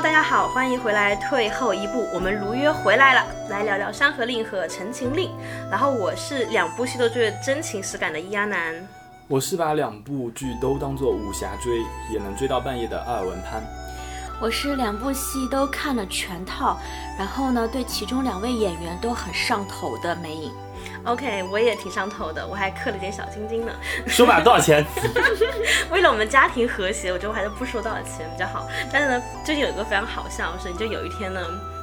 Hello，大家好，欢迎回来。退后一步，我们如约回来了，来聊聊《山河令》和《陈情令》。然后我是两部戏都最真情实感的伊阿南，我是把两部剧都当做武侠追，也能追到半夜的阿尔文潘。我是两部戏都看了全套，然后呢，对其中两位演员都很上头的梅影。OK，我也挺上头的，我还刻了点小金金呢。说吧，多少钱？为了我们家庭和谐，我觉得我还是不说多少钱比较好。但是呢，最近有一个非常好笑的事，就有一天呢，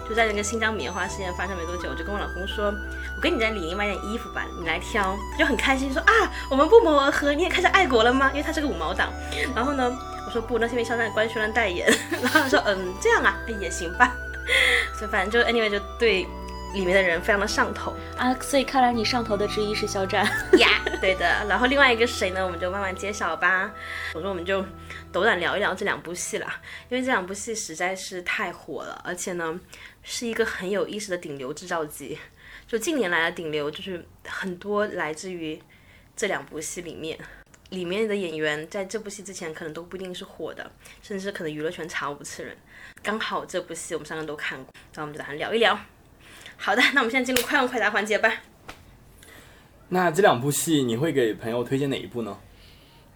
就在那个新疆棉花事件发生没多久，我就跟我老公说，我跟你在李宁买点衣服吧，你来挑。他就很开心说啊，我们不谋而合，你也开始爱国了吗？因为他是个五毛党。然后呢，我说不，那是因为肖战官宣了代言。然后他说嗯，这样啊，哎也行吧。所以反正就 anyway 就对里面的人非常的上头。啊，所以看来你上头的之一是肖战。呀，对的。然后另外一个是谁呢？我们就慢慢揭晓吧。我说我们就斗胆聊一聊这两部戏啦，因为这两部戏实在是太火了，而且呢是一个很有意思的顶流制造机。就近年来的顶流，就是很多来自于这两部戏里面。里面的演员在这部戏之前可能都不一定是火的，甚至可能娱乐圈查无此人。刚好这部戏我们三个都看过，然后我们就打算聊一聊。好的，那我们现在进入快问快答环节吧。那这两部戏你会给朋友推荐哪一部呢？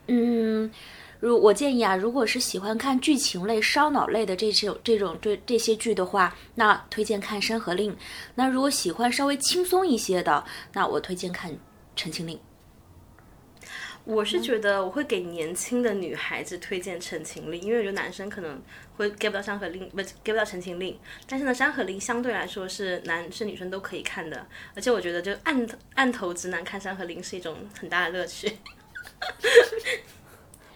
嗯，如我建议啊，如果是喜欢看剧情类、烧脑类的这种这种这这些剧的话，那推荐看《山河令》。那如果喜欢稍微轻松一些的，那我推荐看《陈情令》。我是觉得我会给年轻的女孩子推荐《陈情令》，因为我觉得男生可能会 get 不到《山河令》，不 get 不到《陈情令》。但是呢，《山河令》相对来说是男生女生都可以看的，而且我觉得就按按头直男看《山河令》是一种很大的乐趣。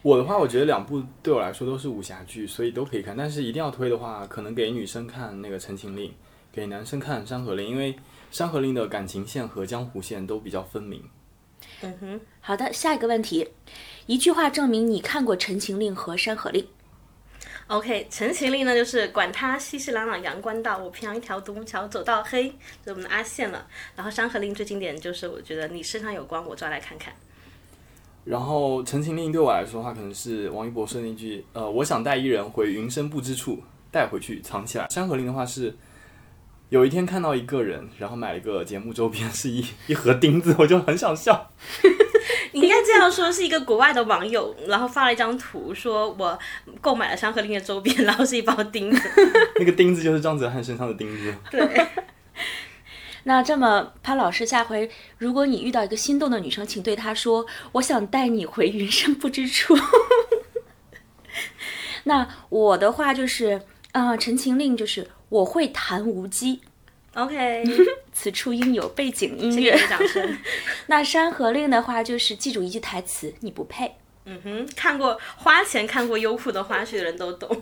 我的话，我觉得两部对我来说都是武侠剧，所以都可以看。但是一定要推的话，可能给女生看那个《陈情令》，给男生看《山河令》，因为《山河令》的感情线和江湖线都比较分明。嗯哼，好的，下一个问题，一句话证明你看过《陈情令》和《山河令》。OK，《陈情令》呢就是管他熙熙攘攘阳关道，我偏要一条独木桥走到黑，就是我们的阿宪了。然后《山河令》最经典就是我觉得你身上有光，我抓来看看。然后《陈情令》对我来说的话，可能是王一博说的那句：“呃，我想带一人回云深不知处，带回去藏起来。”《山河令》的话是，有一天看到一个人，然后买了一个节目周边，是一 一盒钉子，我就很想笑。你应该这样说，是一个国外的网友，然后发了一张图，说我购买了《山河令》的周边，然后是一包钉子。那个钉子就是张哲瀚身上的钉子。对，那这么，潘老师，下回如果你遇到一个心动的女生，请对她说：“我想带你回云深不知处。”那我的话就是，啊、呃，《陈情令》就是我会弹无机，OK，此处应有背景音谢谢乐你。的掌声。那《山河令》的话就是记住一句台词：“你不配。嗯哼，看过花钱看过优酷的花絮的人都懂。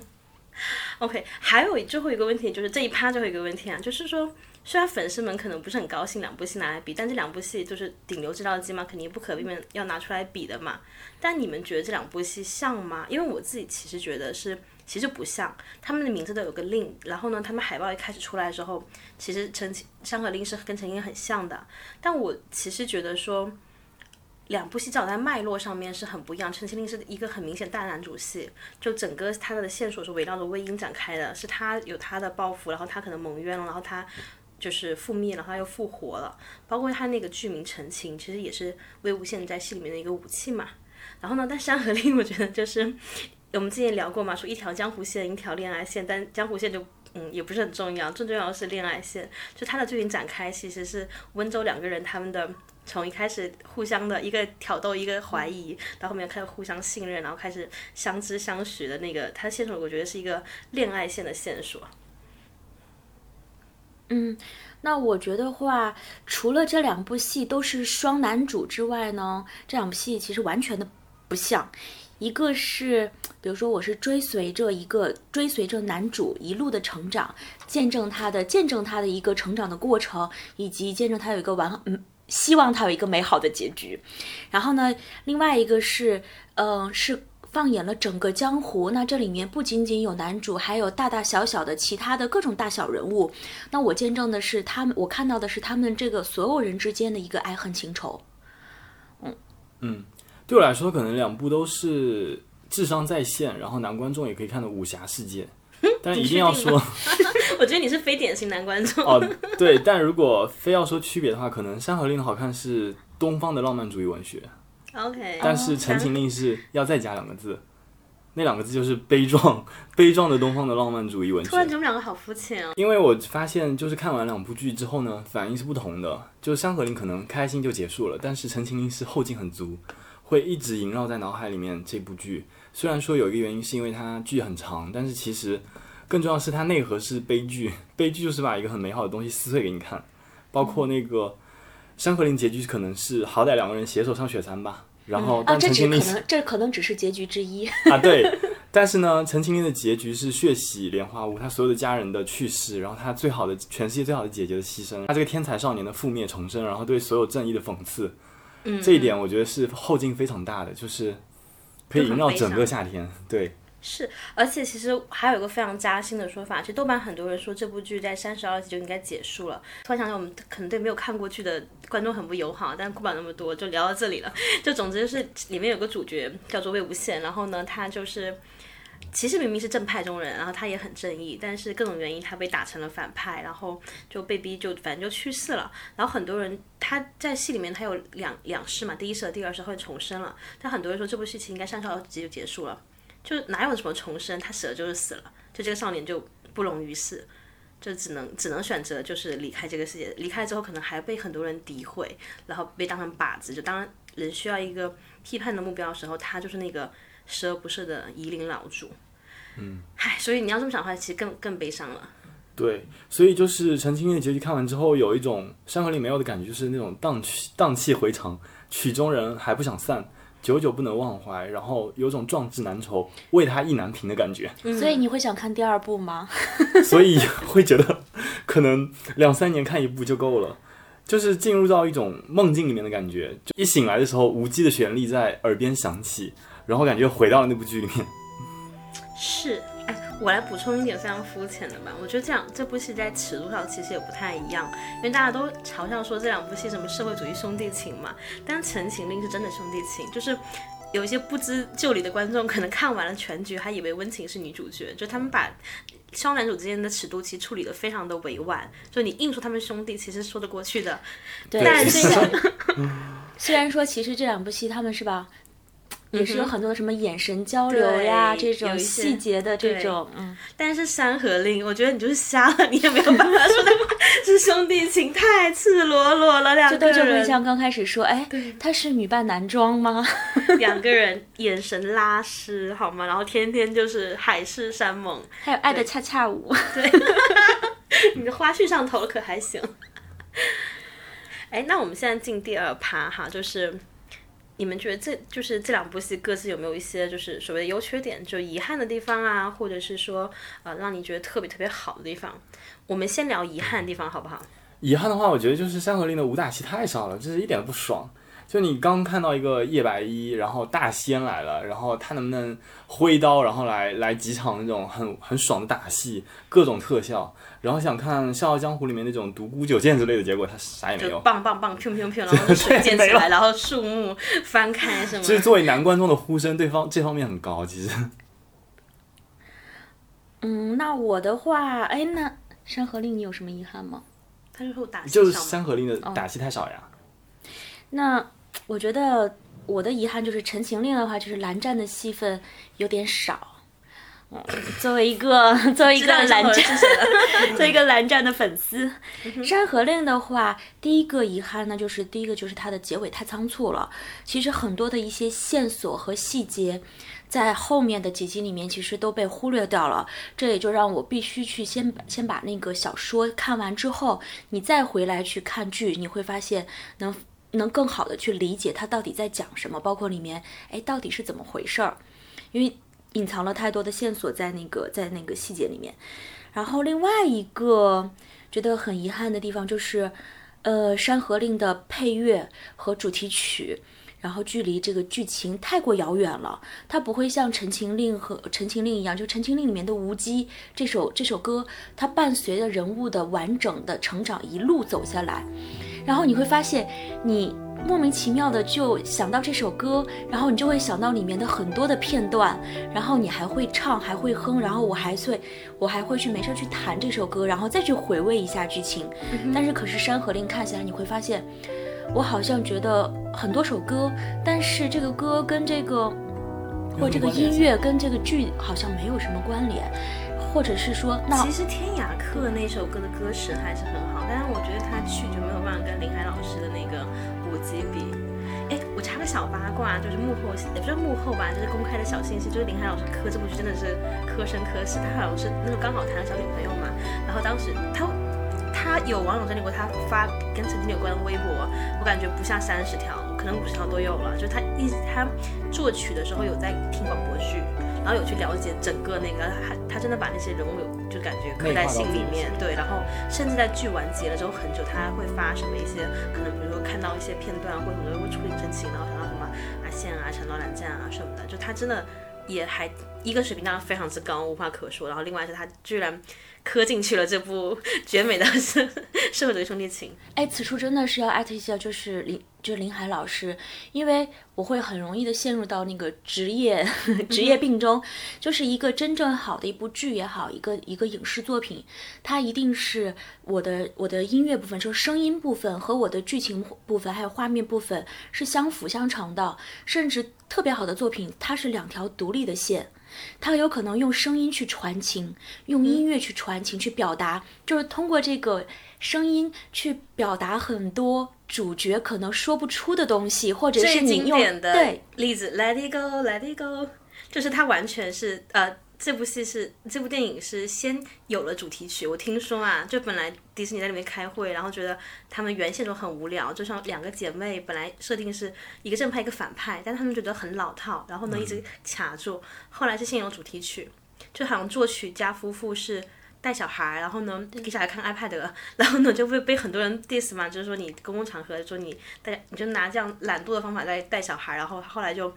OK，还有最后一个问题就是这一趴最后一个问题啊，就是说，虽然粉丝们可能不是很高兴两部戏拿来比，但这两部戏就是顶流制造机嘛，肯定不可避免要拿出来比的嘛。但你们觉得这两部戏像吗？因为我自己其实觉得是，其实不像。他们的名字都有个令，然后呢，他们海报一开始出来的时候，其实陈山河令是跟陈情很像的。但我其实觉得说。两部戏至少在脉络上面是很不一样，《陈情令》是一个很明显大男主戏，就整个他的线索是围绕着魏婴展开的，是他有他的抱负，然后他可能蒙冤了，然后他就是覆灭了，然后他又复活了，包括他那个剧名《陈情》，其实也是魏无羡在戏里面的一个武器嘛。然后呢，但《山河令》我觉得就是我们之前聊过嘛，说一条江湖线，一条恋爱线，但江湖线就。嗯，也不是很重要，最重要的是恋爱线。就他的剧情展开，其实是温州两个人他们的从一开始互相的一个挑逗，一个怀疑，到后面开始互相信任，然后开始相知相许的那个，他的线索我觉得是一个恋爱线的线索。嗯，那我觉得话，除了这两部戏都是双男主之外呢，这两部戏其实完全的不像。一个是，比如说我是追随着一个追随着男主一路的成长，见证他的见证他的一个成长的过程，以及见证他有一个完嗯，希望他有一个美好的结局。然后呢，另外一个是，嗯、是。放眼了整个江湖，那这里面不仅仅有男主，还有大大小小的其他的各种大小人物。那我见证的是他们，我看到的是他们这个所有人之间的一个爱恨情仇。嗯嗯，对我来说，可能两部都是智商在线，然后男观众也可以看的武侠世界。但一定要说 我觉得你是非典型男观众。哦，对，但如果非要说区别的话，可能《山河令》的好看是东方的浪漫主义文学，OK，但是《陈情令》是要再加两个字，那两个字就是悲壮，悲壮的东方的浪漫主义文学突。然觉得我们两个好肤浅哦。因为我发现，就是看完两部剧之后呢，反应是不同的。就是《山河令》可能开心就结束了，但是《陈情令》是后劲很足，会一直萦绕在脑海里面。这部剧虽然说有一个原因是因为它剧很长，但是其实更重要的是它内核是悲剧。悲剧就是把一个很美好的东西撕碎给你看，包括那个《山河令》结局可能是好歹两个人携手上雪山吧。然后，啊，但这陈情令是只可能这可能只是结局之一。啊，对。但是呢，《陈情令》的结局是血洗莲花坞，他所有的家人的去世，然后他最好的全世界最好的姐姐的牺牲，他这个天才少年的覆灭重生，然后对所有正义的讽刺，嗯，这一点我觉得是后劲非常大的，就是可以萦绕整个夏天。对，是，而且其实还有一个非常扎心的说法，其实豆瓣很多人说这部剧在三十二集就应该结束了。突然想想，我们可能对没有看过剧的观众很不友好，但不管那么多，就聊到这里了。就总之就是里面有个主角叫做魏无羡，然后呢，他就是。其实明明是正派中人，然后他也很正义，但是各种原因他被打成了反派，然后就被逼就反正就去世了。然后很多人他在戏里面他有两两世嘛，第一世和第二世会重生了，但很多人说这部戏其实应该三十二集就结束了。就哪有什么重生，他死了就是死了，就这个少年就不容于世，就只能只能选择就是离开这个世界，离开之后可能还被很多人诋毁，然后被当成靶子，就当人需要一个批判的目标的时候，他就是那个十恶不赦的夷陵老主。嗯，唉，所以你要这么想的话，其实更更悲伤了。对，所以就是《陈情令》的结局看完之后，有一种《山河令》没有的感觉，就是那种荡气荡气回肠，曲中人还不想散，久久不能忘怀，然后有种壮志难酬，为他意难平的感觉，所以你会想看第二部吗？所以会觉得可能两三年看一部就够了。就是进入到一种梦境里面的感觉，就一醒来的时候，无机的旋律在耳边响起，然后感觉回到了那部剧里面。是，哎，我来补充一点非常肤浅的吧。我觉得这样这部戏在尺度上其实也不太一样，因为大家都嘲笑说这两部戏什么社会主义兄弟情嘛，但《陈情令》是真的兄弟情，就是有一些不知就里的观众可能看完了全局，还以为温情是女主角，就他们把双男主之间的尺度其实处理的非常的委婉，就你硬说他们兄弟，其实说得过去的。对，但虽然 虽然说其实这两部戏他们是吧，也是有很多的什么眼神交流呀，对这种细节的这种，嗯，但是《山河令》，我觉得你就是瞎了，你也没有办法说是兄弟情，太赤裸裸了，两个人，像刚开始说，哎，他是女扮男装吗？两个人眼神拉丝，好吗？然后天天就是海誓山盟，还有爱的恰恰舞，对你的花絮上头可还行。哎，那我们现在进第二趴哈，就是你们觉得这就是这两部戏各自有没有一些就是所谓的优缺点，就遗憾的地方啊，或者是说呃让你觉得特别特别好的地方？我们先聊遗憾的地方好不好？遗憾的话，我觉得就是《山河令》的武打戏太少了，这是一点都不爽。就你刚看到一个叶白衣，然后大仙来了，然后他能不能挥刀，然后来来几场那种很很爽的打戏，各种特效，然后想看《笑傲江湖》里面那种独孤九剑之类的，结果他啥也没有。棒棒棒，砰砰砰，然后水溅起来，然后树木翻开什么就是作为男观众的呼声，对方这方面很高，其实。嗯，那我的话，哎，那《山河令》你有什么遗憾吗？他就会打就是《戏上嘛山河令》的打戏太少呀。那我觉得我的遗憾就是《陈情令》的话，就是蓝湛的戏份有点少。嗯，作为一个 作为一个蓝湛 作为一个蓝湛的粉丝，《山河令》的话，第一个遗憾呢，就是第一个就是它的结尾太仓促了。其实很多的一些线索和细节，在后面的几集里面其实都被忽略掉了。这也就让我必须去先把先把那个小说看完之后，你再回来去看剧，你会发现能能更好的去理解它到底在讲什么，包括里面哎到底是怎么回事儿，因为隐藏了太多的线索在那个在那个细节里面。然后另外一个觉得很遗憾的地方就是，呃，《山河令》的配乐和主题曲。然后距离这个剧情太过遥远了，它不会像《陈情令》和《陈情令》一样，就《陈情令》里面的《无羁》这首这首歌，它伴随着人物的完整的成长一路走下来，然后你会发现你。莫名其妙的就想到这首歌，然后你就会想到里面的很多的片段，然后你还会唱，还会哼，然后我还会，我还会去没事去弹这首歌，然后再去回味一下剧情。但是可是《山河令》看起来你会发现，我好像觉得很多首歌，但是这个歌跟这个，或这个音乐跟这个剧好像没有什么关联，或者是说，那其实《天涯客》那首歌的歌词还是很好，但是我觉得他去就没有办法跟林海老师的那个。几笔，哎，我插个小八卦，就是幕后也不知道幕后吧，就是公开的小信息，就是林海老师磕这部剧真的是磕生磕死，他好像是那时候刚好谈了小女朋友嘛，然后当时他他有网友整理过他发跟陈经有关的微博，我感觉不下三十条，可能五十条都有了，就他一他作曲的时候有在听广播剧。然后有去了解整个那个，他他真的把那些人物有就感觉刻在心里面，对。然后甚至在剧完结了之后很久，他会发什么一些可能，比如说看到一些片段，或者很多人会触景生情，然后想到什么阿宪啊、长刀蓝剑啊什么的，就他真的也还一个水平当然非常之高，无话可说。然后另外是他居然磕进去了这部绝美的社 社会主义兄弟情。哎，此处真的是要艾特一下，就是林。就是林海老师，因为我会很容易的陷入到那个职业 职业病中，就是一个真正好的一部剧也好，一个一个影视作品，它一定是我的我的音乐部分，就是声音部分和我的剧情部分还有画面部分是相辅相成的，甚至特别好的作品，它是两条独立的线。他有可能用声音去传情，用音乐去传情，去表达，就是通过这个声音去表达很多主角可能说不出的东西，或者是你用对例子，Let it go，Let it go，就是他完全是呃。这部戏是这部电影是先有了主题曲，我听说啊，就本来迪士尼在里面开会，然后觉得他们原线都很无聊，就像两个姐妹本来设定是一个正派一个反派，但他们觉得很老套，然后呢一直卡住，后来是先有主题曲，就好像作曲家夫妇是带小孩，然后呢给小孩看 iPad，然后呢就会被很多人 diss 嘛，就是说你公共场合说你带你就拿这样懒惰的方法在带小孩，然后后来就。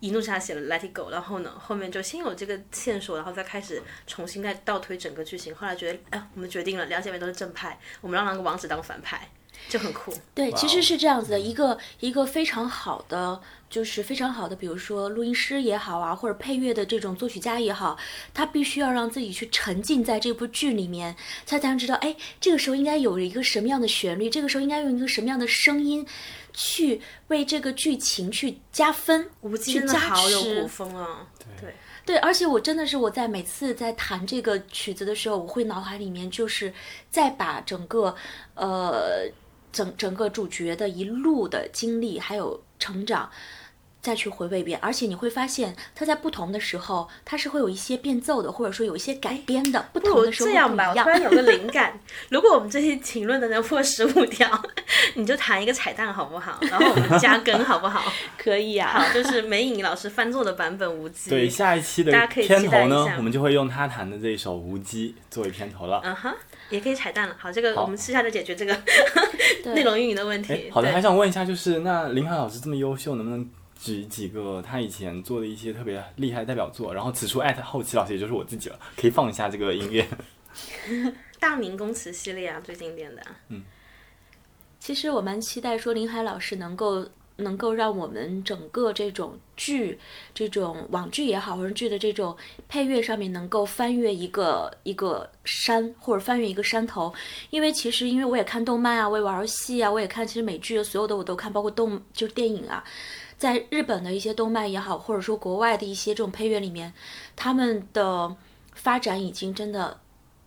一怒之下写了 Let It Go，然后呢，后面就先有这个线索，然后再开始重新再倒推整个剧情。后来觉得，哎，我们决定了，两姐妹都是正派，我们让那个王子当反派，就很酷。对，其实是这样子的，一个一个非常好的，就是非常好的，比如说录音师也好啊，或者配乐的这种作曲家也好，他必须要让自己去沉浸在这部剧里面，他才能知道，哎，这个时候应该有一个什么样的旋律，这个时候应该用一个什么样的声音。去为这个剧情去加分，真的好有。古风啊，对对，而且我真的是我在每次在弹这个曲子的时候，我会脑海里面就是再把整个呃整整个主角的一路的经历还有成长。再去回味一遍，而且你会发现，它在不同的时候，它是会有一些变奏的，或者说有一些改编的。不同的时候这样吧，我突然有个灵感，如果我们这些评论的能破十五条，你就弹一个彩蛋好不好？然后我们加更好不好？可以啊。好，就是梅影老师翻做的版本《无极》。对，下一期的片头呢，我们就会用他弹的这一首《无极》作为片头了。嗯哼，也可以彩蛋了。好，这个我们私下就解决这个内容运营的问题。好的，还想问一下，就是那林海老师这么优秀，能不能？举几个他以前做的一些特别厉害的代表作，然后此处艾特后期老师，也就是我自己了，可以放一下这个音乐。大明宫词系列啊，最经典的。嗯，其实我蛮期待说林海老师能够能够让我们整个这种剧，这种网剧也好，或者剧的这种配乐上面能够翻越一个一个山，或者翻越一个山头。因为其实因为我也看动漫啊，我也玩游戏啊，我也看其实美剧所有的我都看，包括动就是电影啊。在日本的一些动漫也好，或者说国外的一些这种配乐里面，他们的发展已经真的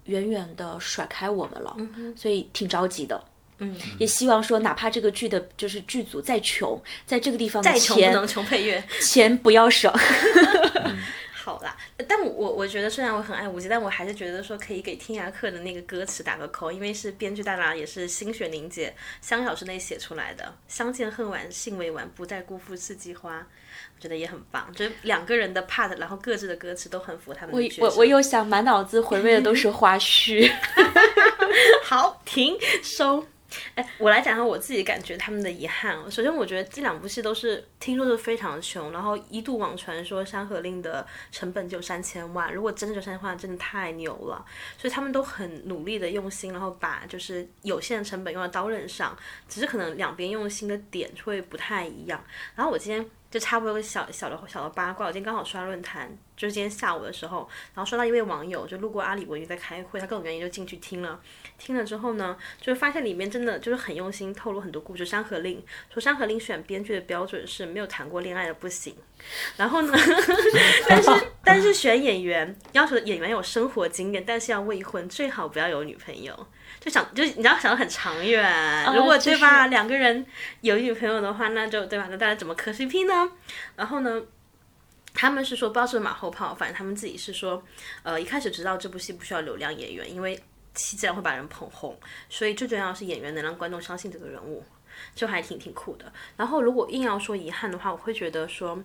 远远的甩开我们了，所以挺着急的。嗯，也希望说，哪怕这个剧的就是剧组再穷，在这个地方再穷不能穷配乐，钱不要省。好啦，但我我觉得虽然我很爱无极，但我还是觉得说可以给天涯客的那个歌词打个扣，因为是编剧大佬也是心血凝结，香小时内写出来的。相见恨晚，信未晚，不再辜负四季花，我觉得也很棒。就是两个人的 part，然后各自的歌词都很符合他们的我我我又想满脑子回味的都是花絮。好，停收。哎，我来讲下我自己感觉他们的遗憾。首先，我觉得这两部戏都是听说是非常穷，然后一度网传说《山河令》的成本就三千万，如果真的就三千万，真的太牛了。所以他们都很努力的用心，然后把就是有限的成本用在刀刃上，只是可能两边用心的点会不太一样。然后我今天。就差不多个小小的小的八卦，我今天刚好刷论坛，就是今天下午的时候，然后刷到一位网友就路过阿里文娱在开会，他各种原因就进去听了，听了之后呢，就是发现里面真的就是很用心透露很多故事。山河令说山河令选编剧的标准是没有谈过恋爱的不行，然后呢，但是但是选演员要求演员有生活经验，但是要未婚，最好不要有女朋友。就想，就你要想的很长远。如果对吧，两个人有女朋友的话，那就对吧？那大家怎么磕 CP 呢？然后呢，他们是说不知道是马后炮，反正他们自己是说，呃，一开始知道这部戏不需要流量演员，因为戏自然会把人捧红，所以最重要是演员能让观众相信这个人物，就还挺挺酷的。然后如果硬要说遗憾的话，我会觉得说《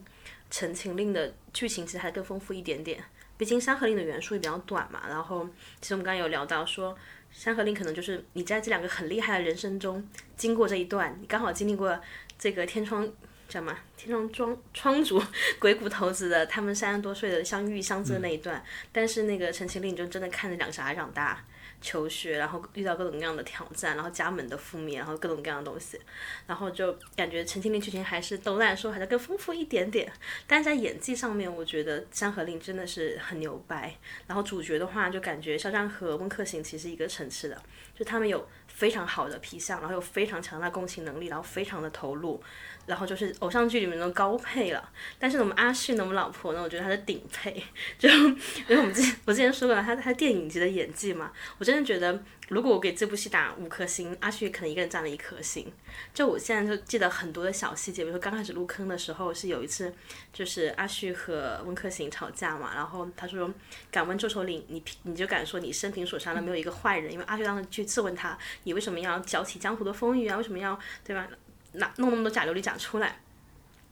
陈情令》的剧情其实还更丰富一点点，毕竟《山河令》的元素也比较短嘛。然后其实我们刚刚有聊到说。山河令可能就是你在这两个很厉害的人生中经过这一段，你刚好经历过这个天窗叫什么？天窗庄窗主鬼谷头子的他们三十多岁的相遇相知的那一段，但是那个陈情令就真的看着两个小孩长大。求学，然后遇到各种各样的挑战，然后家门的覆灭，然后各种各样的东西，然后就感觉陈情令剧情还是都来说还是更丰富一点点，但是在演技上面，我觉得《山河令》真的是很牛掰。然后主角的话，就感觉肖战和温客行其实一个层次的，就他们有非常好的皮相，然后有非常强大共情能力，然后非常的投入。然后就是偶像剧里面的高配了，但是我们阿旭呢，我们老婆呢，我觉得她是顶配，就因为我们之前我之前说过了，她她 电影级的演技嘛，我真的觉得。如果我给这部戏打五颗星，阿旭可能一个人占了一颗星。就我现在就记得很多的小细节，比如说刚开始入坑的时候，是有一次就是阿旭和温客行吵架嘛，然后他说敢问周首领，你你就敢说你生平所杀的没有一个坏人？因为阿旭当时去质问他，你为什么要搅起江湖的风雨啊？为什么要对吧？拿弄那么多假琉璃甲出来？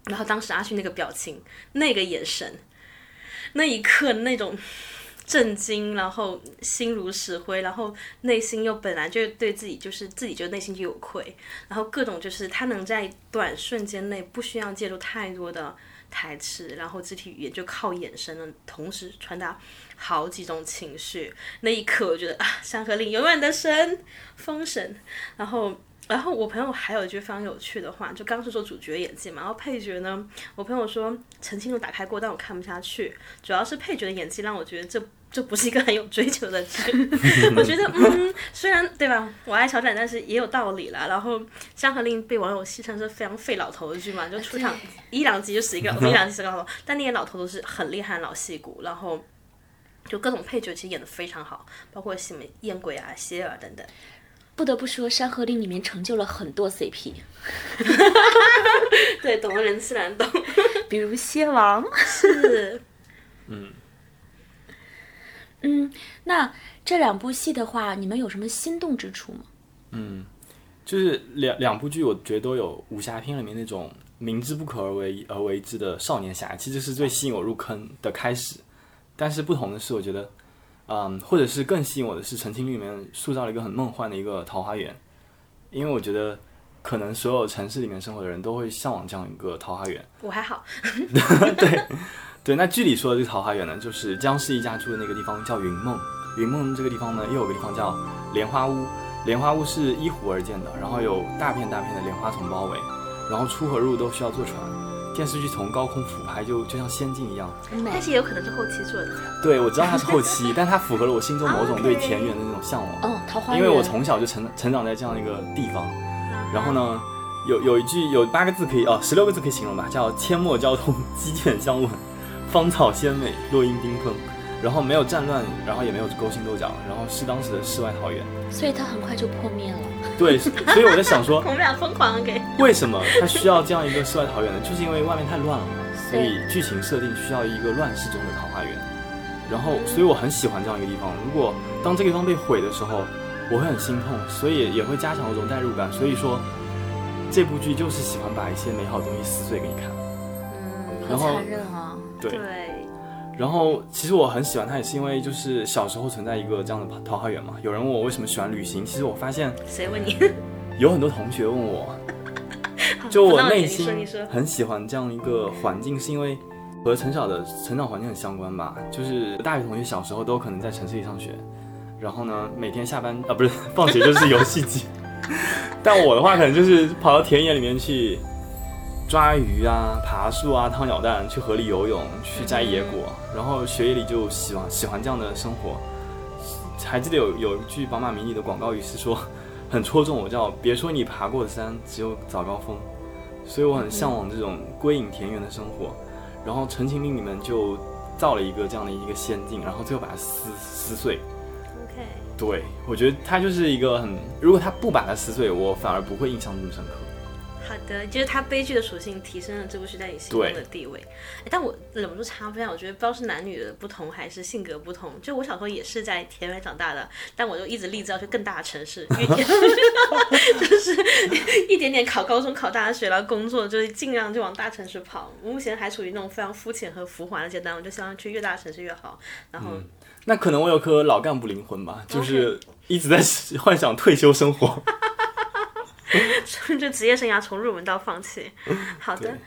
然后当时阿旭那个表情，那个眼神，那一刻那种。震惊，然后心如死灰，然后内心又本来就对自己就是自己就内心就有愧，然后各种就是他能在短瞬间内不需要借助太多的台词，然后肢体语言就靠眼神的同时传达好几种情绪。那一刻我觉得啊，山河令永远的神，封神。然后，然后我朋友还有一句非常有趣的话，就刚是说主角演技嘛，然后配角呢，我朋友说曾经都打开过，但我看不下去，主要是配角的演技让我觉得这。这不是一个很有追求的剧，我觉得，嗯，虽然对吧，我爱小展，但是也有道理啦。然后《山河令》被网友戏称是非常废老头的剧嘛，就出场一两集就死一个，一两集死个老头，但那些老头都是很厉害的老戏骨，然后就各种配角其实演的非常好，包括什么燕鬼啊、谢尔等等。不得不说，《山河令》里面成就了很多 CP，对，懂的人自然懂，比如蝎王是，嗯。嗯，那这两部戏的话，你们有什么心动之处吗？嗯，就是两两部剧，我觉得都有武侠片里面那种明知不可而为而为之的少年侠气，这是最吸引我入坑的开始。但是不同的是，我觉得，嗯，或者是更吸引我的是《陈情令》里面塑造了一个很梦幻的一个桃花源，因为我觉得可能所有城市里面生活的人都会向往这样一个桃花源。我还好，对。对，那剧里说的这个桃花源呢，就是姜氏一家住的那个地方叫云梦。云梦这个地方呢，又有个地方叫莲花坞。莲花坞是依湖而建的，然后有大片大片的莲花丛包围，然后出和入都需要坐船。电视剧从高空俯拍，就就像仙境一样。但是也有可能是后期做的。对，我知道它是后期，但它符合了我心中某种对田园的那种向往。哦，桃花源。因为我从小就成成长在这样一个地方，然后呢，有有一句有八个字可以哦，十六个字可以形容吧，叫阡陌交通，鸡犬相闻。芳草鲜美，落英缤纷，然后没有战乱，然后也没有勾心斗角，然后是当时的世外桃源，所以它很快就破灭了。对，所以我在想说，我们俩疯狂给为什么他需要这样一个世外桃源呢？就是因为外面太乱了嘛，所以剧情设定需要一个乱世中的桃花源。然后，所以我很喜欢这样一个地方。如果当这个地方被毁的时候，我会很心痛，所以也会加强一种代入感。所以说，这部剧就是喜欢把一些美好的东西撕碎给你看。嗯，好残忍啊。对，然后其实我很喜欢它，也是因为就是小时候存在一个这样的桃花源嘛。有人问我为什么喜欢旅行，其实我发现谁问你？有很多同学问我，就我内心很喜欢这样一个环境，是因为和从小的成长环境很相关吧。就是大学同学小时候都可能在城市里上学，然后呢，每天下班啊不是放学就是游戏机，但我的话可能就是跑到田野里面去抓鱼啊、爬树啊、掏鸟蛋、去河里游泳、去摘野果，然后学业里就喜欢喜欢这样的生活。还记得有有一句宝马迷你的广告语是说，很戳中我，叫“别说你爬过的山，只有早高峰”，所以我很向往这种归隐田园的生活。然后《陈情令》里面就造了一个这样的一个仙境，然后最后把它撕撕碎。OK，对，我觉得它就是一个很，如果他不把它撕碎，我反而不会印象这么深刻。好的，就是它悲剧的属性提升了这部剧在你心中的地位。但我忍不住插播一下，我觉得不知道是男女的不同还是性格不同。就我小时候也是在田园长大的，但我就一直立志要去更大的城市，就是一点点考高中、考大学，然后工作，就是尽量就往大城市跑。我目前还处于那种非常肤浅和浮华的阶段，我就希望去越大城市越好。然后，那可能我有颗老干部灵魂吧，就是一直在幻想退休生活。顺着职业生涯从入门到放弃。好的对。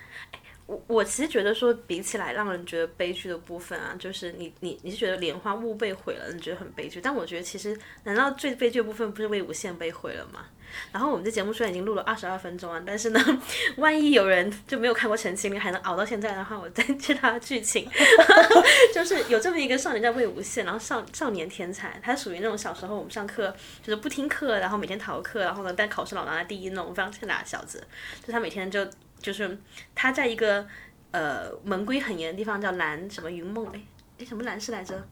我我其实觉得说，比起来让人觉得悲剧的部分啊，就是你你你是觉得莲花坞被毁了，你觉得很悲剧。但我觉得其实，难道最悲剧的部分不是魏无羡被毁了吗？然后我们这节目虽然已经录了二十二分钟啊，但是呢，万一有人就没有看过《陈情令》还能熬到现在的话，我再介绍它的剧情。就是有这么一个少年叫魏无羡，然后少少年天才，他属于那种小时候我们上课就是不听课，然后每天逃课，然后呢但考试老拿第一那种非常欠打的小子。就他每天就就是他在一个呃门规很严的地方叫蓝什么云梦哎哎什么蓝氏来着？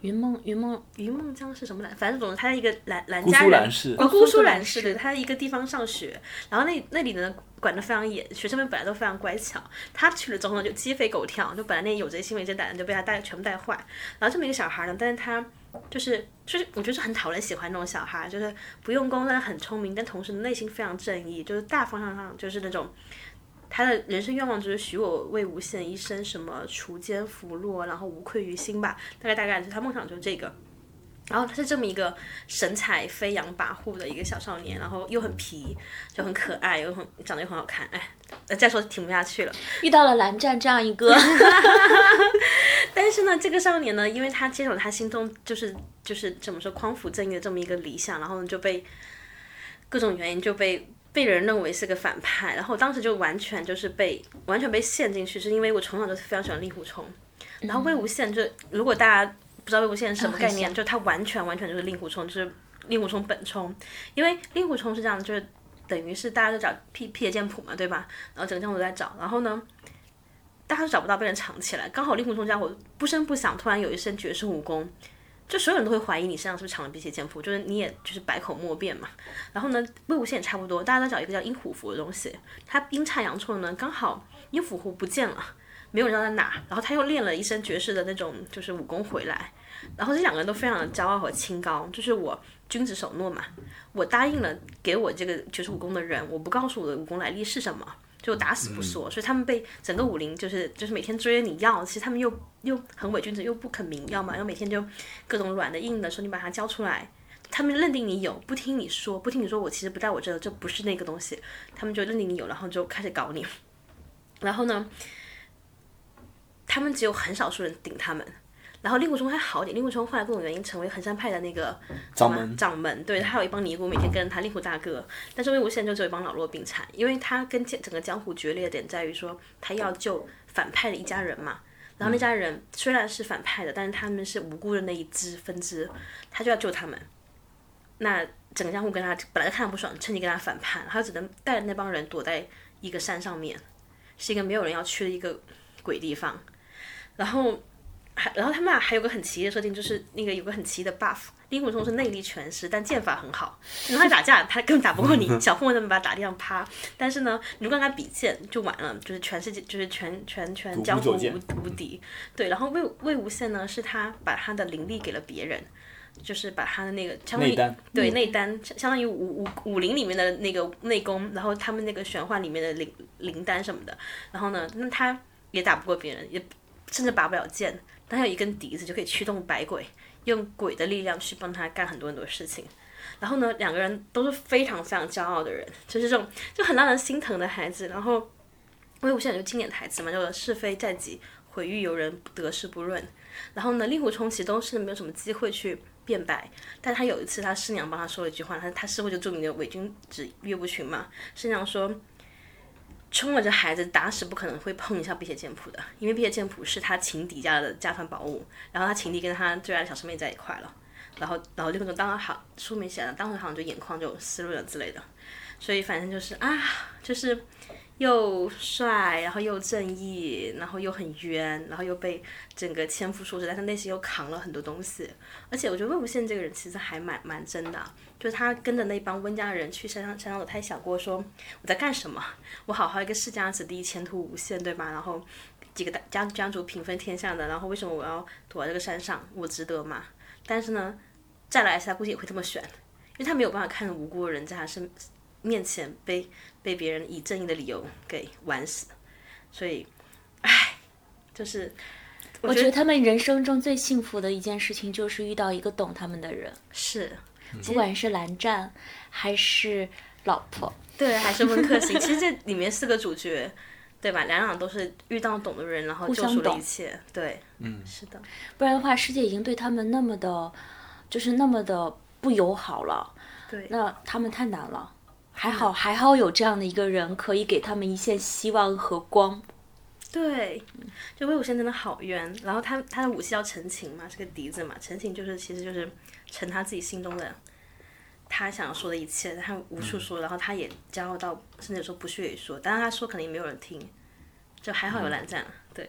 云梦云梦云梦江是什么蓝？反正总之他在一个兰兰家人苏蓝氏哦，姑苏蓝氏，氏对，他在一个地方上学，然后那那里呢管得非常严，学生们本来都非常乖巧，他去了之后呢就鸡飞狗跳，就本来那有贼心没贼胆的就被他带全部带坏，然后这么一个小孩呢，但是他就是就是我觉得是很讨人喜欢那种小孩，就是不用功但是很聪明，但同时内心非常正义，就是大方向上就是那种。他的人生愿望就是许我魏无羡一生什么锄奸扶弱，然后无愧于心吧，大概大概就他梦想就是这个。然后他是这么一个神采飞扬跋扈的一个小少年，然后又很皮，就很可爱，又很长得又很好看，哎，呃再说挺不下去了。遇到了蓝湛这样一个 但是呢，这个少年呢，因为他接受他心中就是就是怎么说匡扶正义的这么一个理想，然后呢就被各种原因就被被人认为是个反派，然后当时就完全就是被完全被陷进去，是因为我从小就是非常喜欢令狐冲，然后魏无羡就如果大家不知道魏无羡是什么概念，嗯就他完全完全就是令狐冲，就是令狐冲本冲，因为令狐冲是这样，就是等于是大家都找辟辟邪剑谱嘛，对吧？然后整个江湖都在找，然后呢，大家都找不到，被人藏起来。刚好令狐冲家伙不声不响，突然有一身绝世武功，就所有人都会怀疑你身上是不是藏了辟邪剑谱，就是你也就是百口莫辩嘛。然后呢，魏无羡也差不多，大家都找一个叫阴虎符的东西，他阴差阳错呢，刚好阴虎符不见了。没有人知道在哪，然后他又练了一身绝世的那种就是武功回来，然后这两个人都非常的骄傲和清高，就是我君子守诺嘛，我答应了给我这个绝世武功的人，我不告诉我的武功来历是什么，就打死不说，所以他们被整个武林就是就是每天追着你要，其实他们又又很伪君子，又不肯明要嘛，然后每天就各种软的硬的说你把它交出来。他们认定你有，不听你说，不听你说，我其实不在我这，这不是那个东西，他们就认定你有，然后就开始搞你。然后呢，他们只有很少数人顶他们。然后令狐冲还好点，令狐冲后来各种原因成为衡山派的那个掌门掌门，对他有一帮尼姑每天跟着他，令狐大哥。但是魏无羡就只有一帮老弱病残，因为他跟江整个江湖决裂的点在于说，他要救反派的一家人嘛。然后那家人虽然是反派的，但是他们是无辜的那一支分支，他就要救他们。那整个江湖跟他本来就看他不爽，趁机跟他反叛，他就只能带着那帮人躲在一个山上面，是一个没有人要去的一个鬼地方。然后还然后他们俩还有个很奇异的设定，就是那个有个很奇异的 buff，令狐冲是内力全失，但剑法很好。你跟他打架，他根本打不过你，小混混他们把他打地上趴。但是呢，你跟他比剑，就完了，就是全世界就是全全全江湖无无敌。对，然后魏魏无羡呢，是他把他的灵力给了别人。就是把他的那个相当于对内丹，相当于武武武林里面的那个内功，然后他们那个玄幻里面的灵灵丹什么的，然后呢，那他也打不过别人，也甚至拔不了剑，但他有一根笛子就可以驱动百鬼，用鬼的力量去帮他干很多很多事情。然后呢，两个人都是非常非常骄傲的人，就是这种就很让人心疼的孩子。然后魏无羡有个经典台词嘛，叫做“是非在己，毁誉由人，得失不论”。然后呢，令狐冲其实都是没有什么机会去辩白，但他有一次他师娘帮他说了一句话，他他师傅就著名的伪君子岳不群嘛，师娘说。冲了这孩子打死不可能会碰一下辟邪剑谱的，因为辟邪剑谱是他情敌家的家传宝物，然后他情敌跟他最爱的小师妹在一块了，然后然后令狐冲当然好书没写了，当时好像就眼眶就湿润了之类的，所以反正就是啊，就是又帅，然后又正义，然后又很冤，然后又被整个千夫所指，但是内心又扛了很多东西，而且我觉得魏无羡这个人其实还蛮蛮真的。就是他跟着那帮温家的人去山上山上走，他也想过说我在干什么？我好好一个世家子弟，前途无限，对吧？然后几个大家家族平分天下的，然后为什么我要躲在这个山上？我值得吗？但是呢，再来一次他估计也会这么选，因为他没有办法看无辜的人在他身面前被被别人以正义的理由给玩死，所以，唉，就是我觉得他们人生中最幸福的一件事情就是遇到一个懂他们的人，是。不管是蓝湛还是老婆，对，还是温客行，其实这里面四个主角，对吧？两两都是遇到懂的人，然后救赎了一切。对，嗯，是的。不然的话，世界已经对他们那么的，就是那么的不友好了。对，那他们太难了。还好，还好有这样的一个人，可以给他们一线希望和光。对，就魏无羡真的好冤。然后他他的武器叫陈情嘛，是个笛子嘛。陈情就是其实就是陈他自己心中的，他想要说的一切，他无处说，然后他也骄傲到甚至有时候不屑于说。但是他说肯定也没有人听，就还好有蓝湛。对，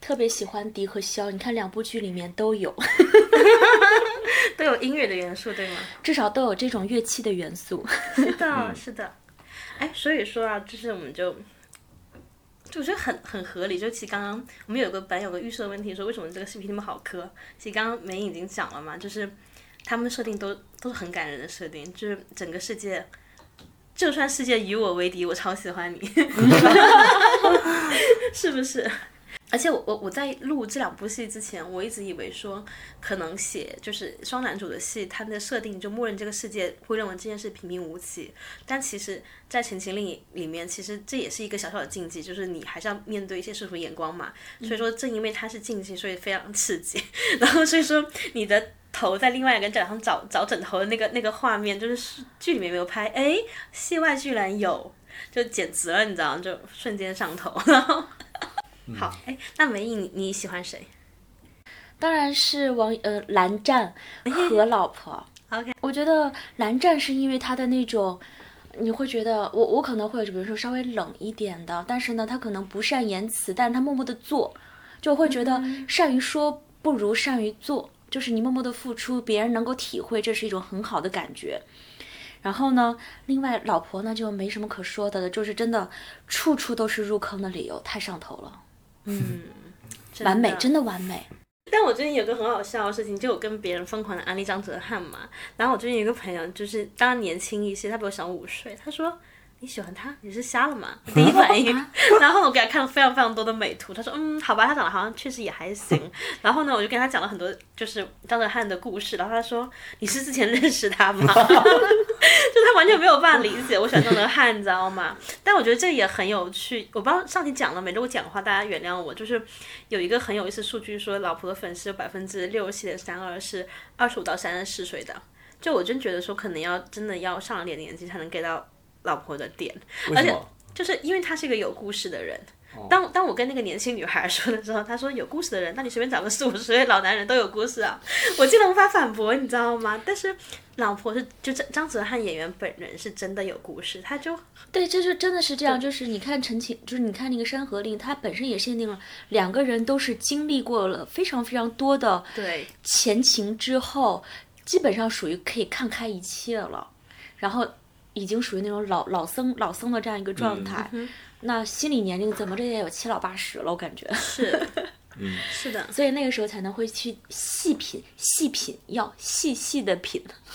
特别喜欢笛和箫，你看两部剧里面都有，都有音乐的元素，对吗？至少都有这种乐器的元素。是的，是的。哎，所以说啊，就是我们就。就我觉得很很合理，就其实刚刚我们有个本有个预设问题，说为什么这个视频那么好磕？其实刚刚梅已经讲了嘛，就是他们设定都都是很感人的设定，就是整个世界，就算世界与我为敌，我超喜欢你，是不是？而且我我我在录这两部戏之前，我一直以为说可能写就是双男主的戏，他的设定就默认这个世界会认为这件事平平无奇。但其实，在《陈情令》里面，其实这也是一个小小的禁忌，就是你还是要面对一些世俗眼光嘛。所以说，正因为它是禁忌，所以非常刺激。然后所以说，你的头在另外一个人脚上找找枕头的那个那个画面，就是剧里面没有拍，哎，戏外居然有，就简直了，你知道吗？就瞬间上头，然后。好，哎，那文艺你你喜欢谁？当然是王呃蓝湛和老婆。OK，我觉得蓝湛是因为他的那种，你会觉得我我可能会比如说稍微冷一点的，但是呢他可能不善言辞，但是他默默的做，就会觉得善于说不如善于做，就是你默默的付出，别人能够体会，这是一种很好的感觉。然后呢，另外老婆呢就没什么可说的了，就是真的处处都是入坑的理由，太上头了。嗯，完美，真的完美。但我最近有个很好笑的事情，就我跟别人疯狂的安利张哲瀚嘛。然后我最近有一个朋友，就是当然年轻一些，他比我小五岁，他说。你喜欢他？你是瞎了吗？第一反应，然后我给他看了非常非常多的美图，他说嗯，好吧，他长得好像确实也还行。然后呢，我就跟他讲了很多就是张哲瀚的故事，然后他说你是之前认识他吗？就他完全没有办法理解我喜欢张哲瀚，你知道吗？但我觉得这也很有趣。我不知道上期讲了没？如果讲的话，大家原谅我。就是有一个很有意思数据说，老婆的粉丝有百分之六十七点三二是二十五到三十四岁的。就我真觉得说，可能要真的要上了点年纪才能给到。老婆的点，而且就是因为他是一个有故事的人。当当我跟那个年轻女孩说的时候，她说有故事的人，那你随便找个四五十岁老男人都有故事啊。我竟然无法反驳，你知道吗？但是老婆是就张张哲瀚演员本人是真的有故事，他就对，这就是真的是这样。就是你看陈情，就是你看那个《山河令》，它本身也限定了两个人都是经历过了非常非常多的对前情之后，基本上属于可以看开一切了，然后。已经属于那种老老僧老僧的这样一个状态，那心理年龄怎么着也有七老八十了，我感觉是，嗯，是的，所以那个时候才能会去细品细品，要细细的品。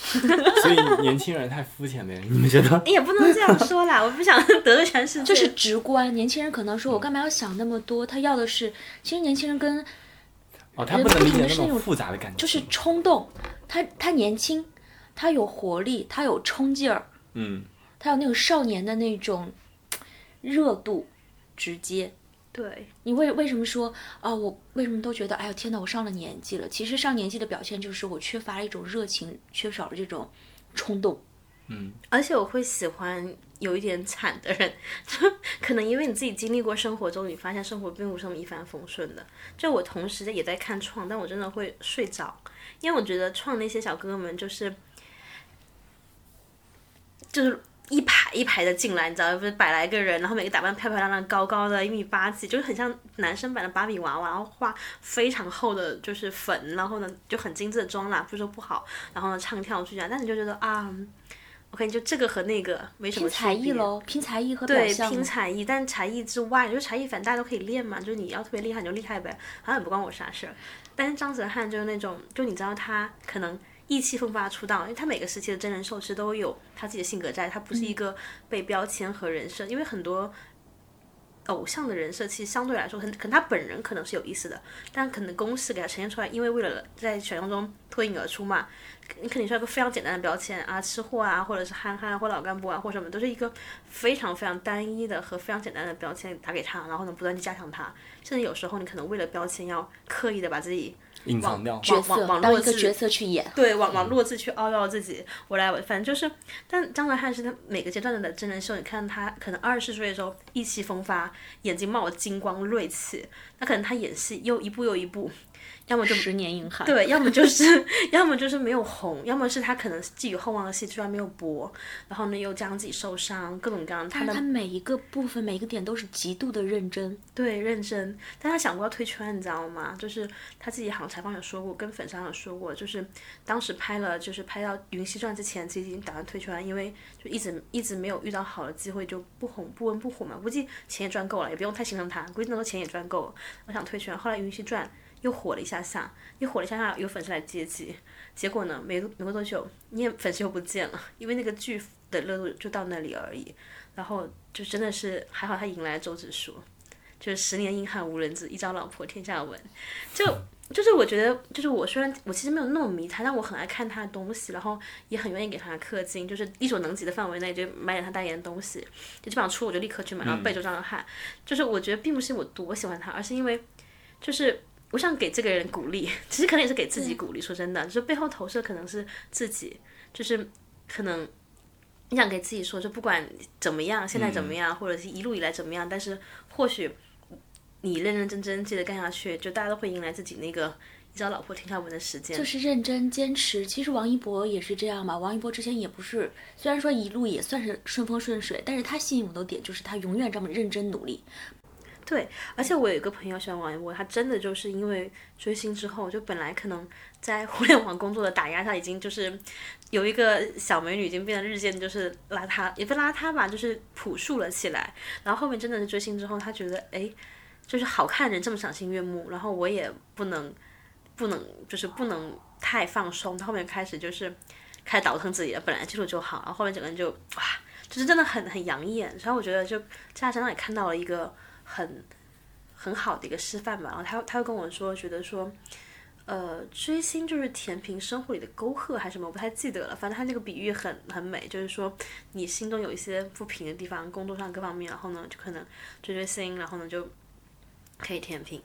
所以年轻人太肤浅了，你们觉得？也不能这样说啦，我不想 得罪全世界。就是直观，年轻人可能说我干嘛要想那么多？他要的是，其实年轻人跟哦，他不能理解那种复杂的感觉，就是冲动。他他年轻，他有活力，他有冲劲儿，嗯，他有那种少年的那种热度，直接。对，你为为什么说啊、我为什么都觉得，哎呦天哪，我上了年纪了？其实上年纪的表现就是我缺乏了一种热情，缺少了这种冲动。嗯而且我会喜欢有一点惨的人，就可能因为你自己经历过生活中，你发现生活并不是那么一帆风顺的。就我同时也在看创，但我真的会睡着，因为我觉得创那些小哥哥们就是就是。一排一排的进来，你知道，不是百来个人，然后每个打扮漂漂亮亮、高高的，一米八几，就是很像男生版的芭比娃娃，然后画非常厚的，就是粉，然后呢就很精致的妆啦，不是说不好，然后呢唱跳去啊，但你就觉得啊，OK，就这个和那个没什么区拼才艺喽，拼才艺和对，拼才艺，但才艺之外，就是才艺，反正大家都可以练嘛，就是你要特别厉害你就厉害呗，好像也不关我啥事儿。但是张哲瀚就是那种，就你知道他可能意气风发出道，因为他每个时期的真人秀其实都有他自己的性格在，他不是一个被标签和人设，因为很多。偶像的人设其实相对来说，很可能他本人可能是有意思的，但可能公式给他呈现出来，因为为了在选秀中脱颖而出嘛，你肯定是要一个非常简单的标签啊，吃货啊，或者是憨憨啊，或老干部啊，或什么，都是一个非常非常单一的和非常简单的标签打给他，然后呢不断去加强他，甚至有时候你可能为了标签要刻意的把自己隐藏掉。角色网网络一个角色去演。对网网络自去凹到自己，我来我反正就是，但张哲瀚是他每个阶段的真人秀，你看他可能二十岁的时候意气风发，眼睛冒着金光锐气，那可能他演戏又一步又一步，要么就十年硬汉。对，要么就是 要么就是没有红，要么是他可能寄予厚望的戏居然没有播，然后呢又加上自己受伤，各种各样他的但他每一个部分、每一个点都是极度的认真。对，认真。但他想过要退圈，你知道吗？就是他自己好像采访有说过，跟粉丝好像有说过，就是当时拍了，就是拍到《云汐传》之前，其实已经打算退圈，因为就一直一直没有遇到好的机会，就不红不温不火嘛。估计钱也赚够了，也不用太心疼他，估计那时候钱也赚够了。我想退圈，后来《云汐传》又火了一下下，又火了一下下，有粉丝来接机。结果呢，没没过多久，你也粉丝又不见了，因为那个剧的热度就到那里而已。然后就真的是还好，他迎来了周芷舒。就是十年硬汉无人知，一朝老婆天下闻。就就是我觉得，就是我虽然我其实没有那么迷他，但我很爱看他的东西，然后也很愿意给他氪金，就是力所能及的范围内就买点他代言的东西，就基本上出我就立刻去买，然后备注张哲瀚。就是我觉得并不是我多喜欢他，而是因为就是我想给这个人鼓励，其实可能也是给自己鼓励。说真的，就是背后投射可能是自己，就是可能。你想给自己说，就不管怎么样，现在怎么样，或者是一路以来怎么样，但是或许你认认真真记得干下去，就大家都会迎来自己那个一朝老婆停下闻的时间。就是认真坚持。其实王一博也是这样嘛。王一博之前也不是，虽然说一路也算是顺风顺水，但是他吸引我的点就是他永远这么认真努力。对，而且我有一个朋友喜欢王一博，他真的就是因为追星之后，就本来可能在互联网工作的打压下，已经就是有一个小美女已经变得日渐就是邋遢，也不邋遢吧，就是朴素了起来。然后后面真的是追星之后，他觉得哎，就是好看人这么赏心悦目，然后我也不能不能就是不能太放松，他后面开始就是开始倒腾自己了，本来基础就好，然后后面整个人就哇，就是真的很很养眼。然后我觉得就在他身上也看到了一个。很很好的一个示范吧，然后他他又跟我说，觉得说，呃，追星就是填平生活里的沟壑还是什么，我不太记得了。反正他那个比喻很很美，就是说你心中有一些不平的地方，工作上各方面，然后呢，就可能追追星，然后呢就可以填平。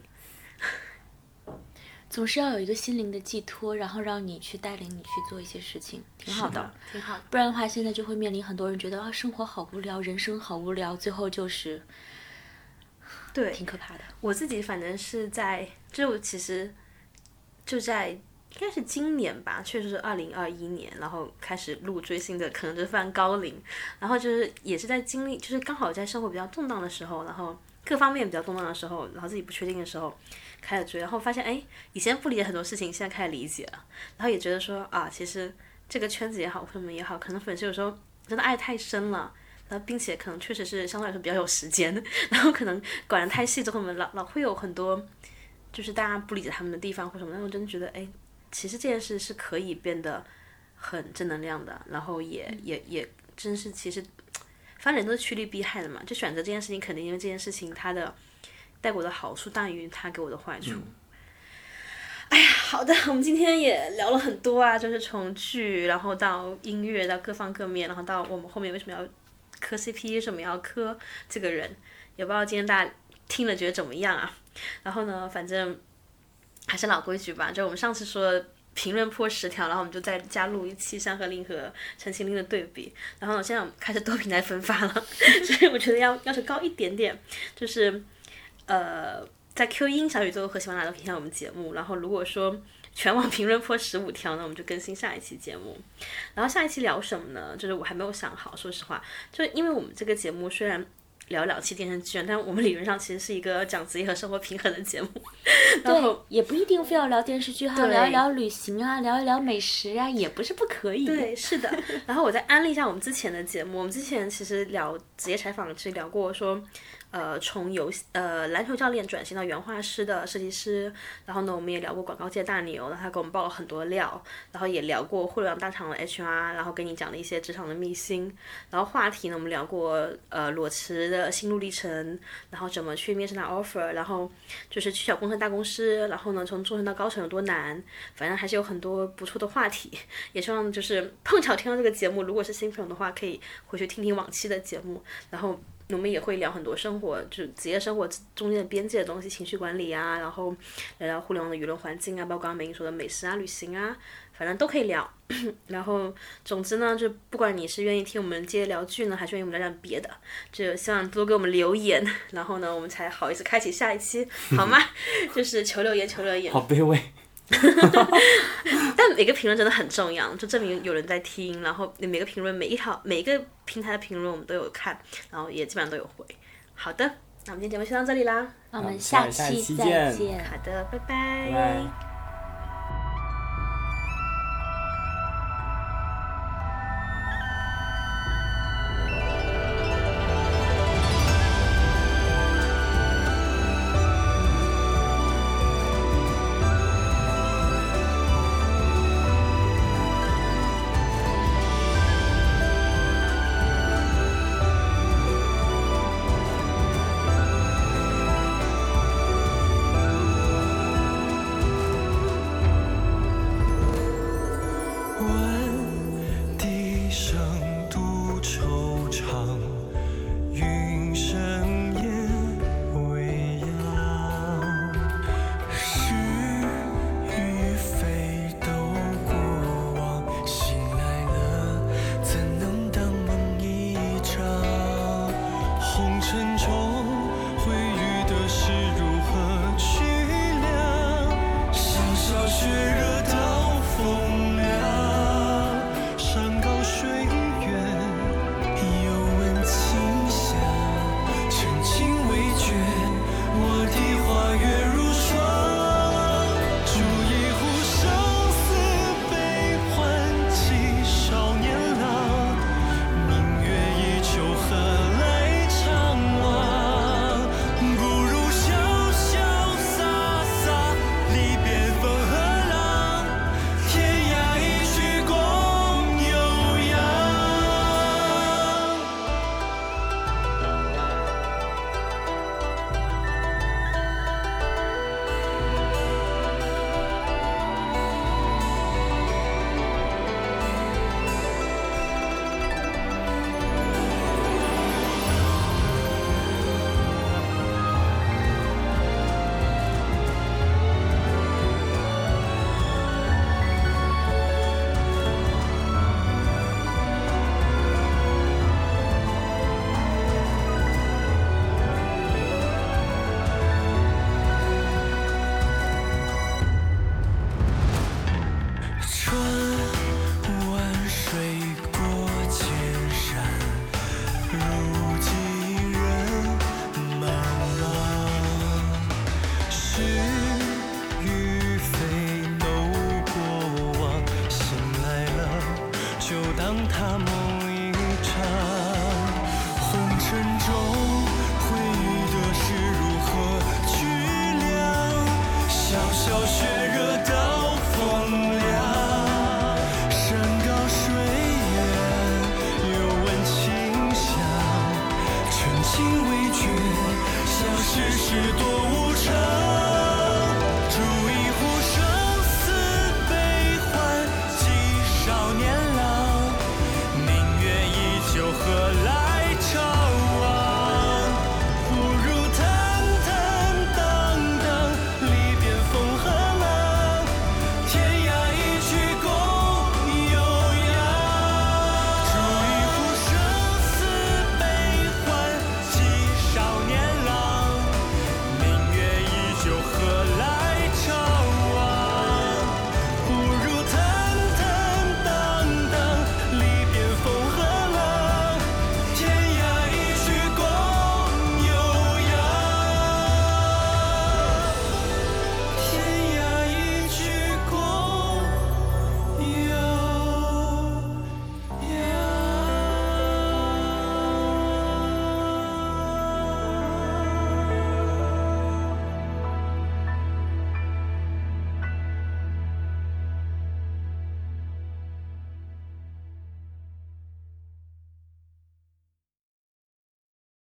总是要有一个心灵的寄托，然后让你去带领你去做一些事情，挺好的。挺好的。不然的话，现在就会面临很多人觉得啊，生活好无聊，人生好无聊，最后就是。对，挺可怕的。我自己反正是在，就其实就在应该是今年吧，确实是二零二一年，然后开始录追星的，可能就是非常高龄，然后就是也是在经历，就是刚好在生活比较动荡的时候，然后各方面比较动荡的时候，然后自己不确定的时候开始追，然后发现哎，以前不理解很多事情，现在开始理解了，然后也觉得说啊，其实这个圈子也好，或什么也好，可能粉丝有时候真的爱太深了。然后，并且可能确实是相对来说比较有时间，然后可能管得太细之后，我们老老会有很多，就是大家不理解他们的地方或什么。但我真的觉得，哎，其实这件事是可以变得很正能量的，然后也也也真是其实，反正人都是趋利避害的嘛。就选择这件事情，肯定因为这件事情它的带给我的好处大于它给我的坏处。哎呀，好的，我们今天也聊了很多啊，就是从剧，然后到音乐，到各方各面，然后到我们后面为什么要磕 CP，什么要磕这个人，也不知道今天大家听了觉得怎么样啊？然后呢，反正还是老规矩吧，就我们上次说评论破十条，然后我们就再加录一期《山河令》和《陈情令》的对比。然后呢，现在我们开始多平台分发了，所以我觉得要要求高一点点，就是呃。在 Q 音小宇宙和喜马拉雅都可以听我们节目。然后如果说全网评论破十五条呢，我们就更新下一期节目。然后下一期聊什么呢？就是我还没有想好，说实话，就因为我们这个节目虽然聊两期电视剧，但我们理论上其实是一个讲职业和生活平衡的节目。对，也不一定非要聊电视剧哈，聊一聊旅行啊，聊一聊美食啊，也不是不可以。对，是的。然后我再安利一下我们之前的节目，我们之前其实聊职业采访，其实聊过说。呃，从游戏呃篮球教练转型到原画师的设计师，然后呢，我们也聊过广告界大牛，然后他给我们爆了很多料，然后也聊过互联网大厂的 HR，然后给你讲了一些职场的秘辛，然后话题呢，我们聊过呃裸辞的心路历程，然后怎么去面试拿 offer，然后就是去小公司大公司，然后呢从中层到高层有多难，反正还是有很多不错的话题，也希望就是碰巧听到这个节目，如果是新朋友的话，可以回去听听往期的节目，然后。我们也会聊很多生活，就职业生活中间的边界的东西，情绪管理啊，然后聊聊互联网的舆论环境啊，包括刚刚美英说的美食啊、旅行啊，反正都可以聊。然后，总之呢，就不管你是愿意听我们接着聊剧呢，还是愿意我们聊点别的，就希望多给我们留言，然后呢，我们才好意思开启下一期，好吗？就是求留言，求留言。好卑微。但每个评论真的很重要，就证明有人在听。然后每个评论，每一条每一个平台的评论我们都有看，然后也基本上都有回。好的，那我们今天节目就到这里啦，那我们下期再见。好的，拜拜。心未觉，笑世事多无常。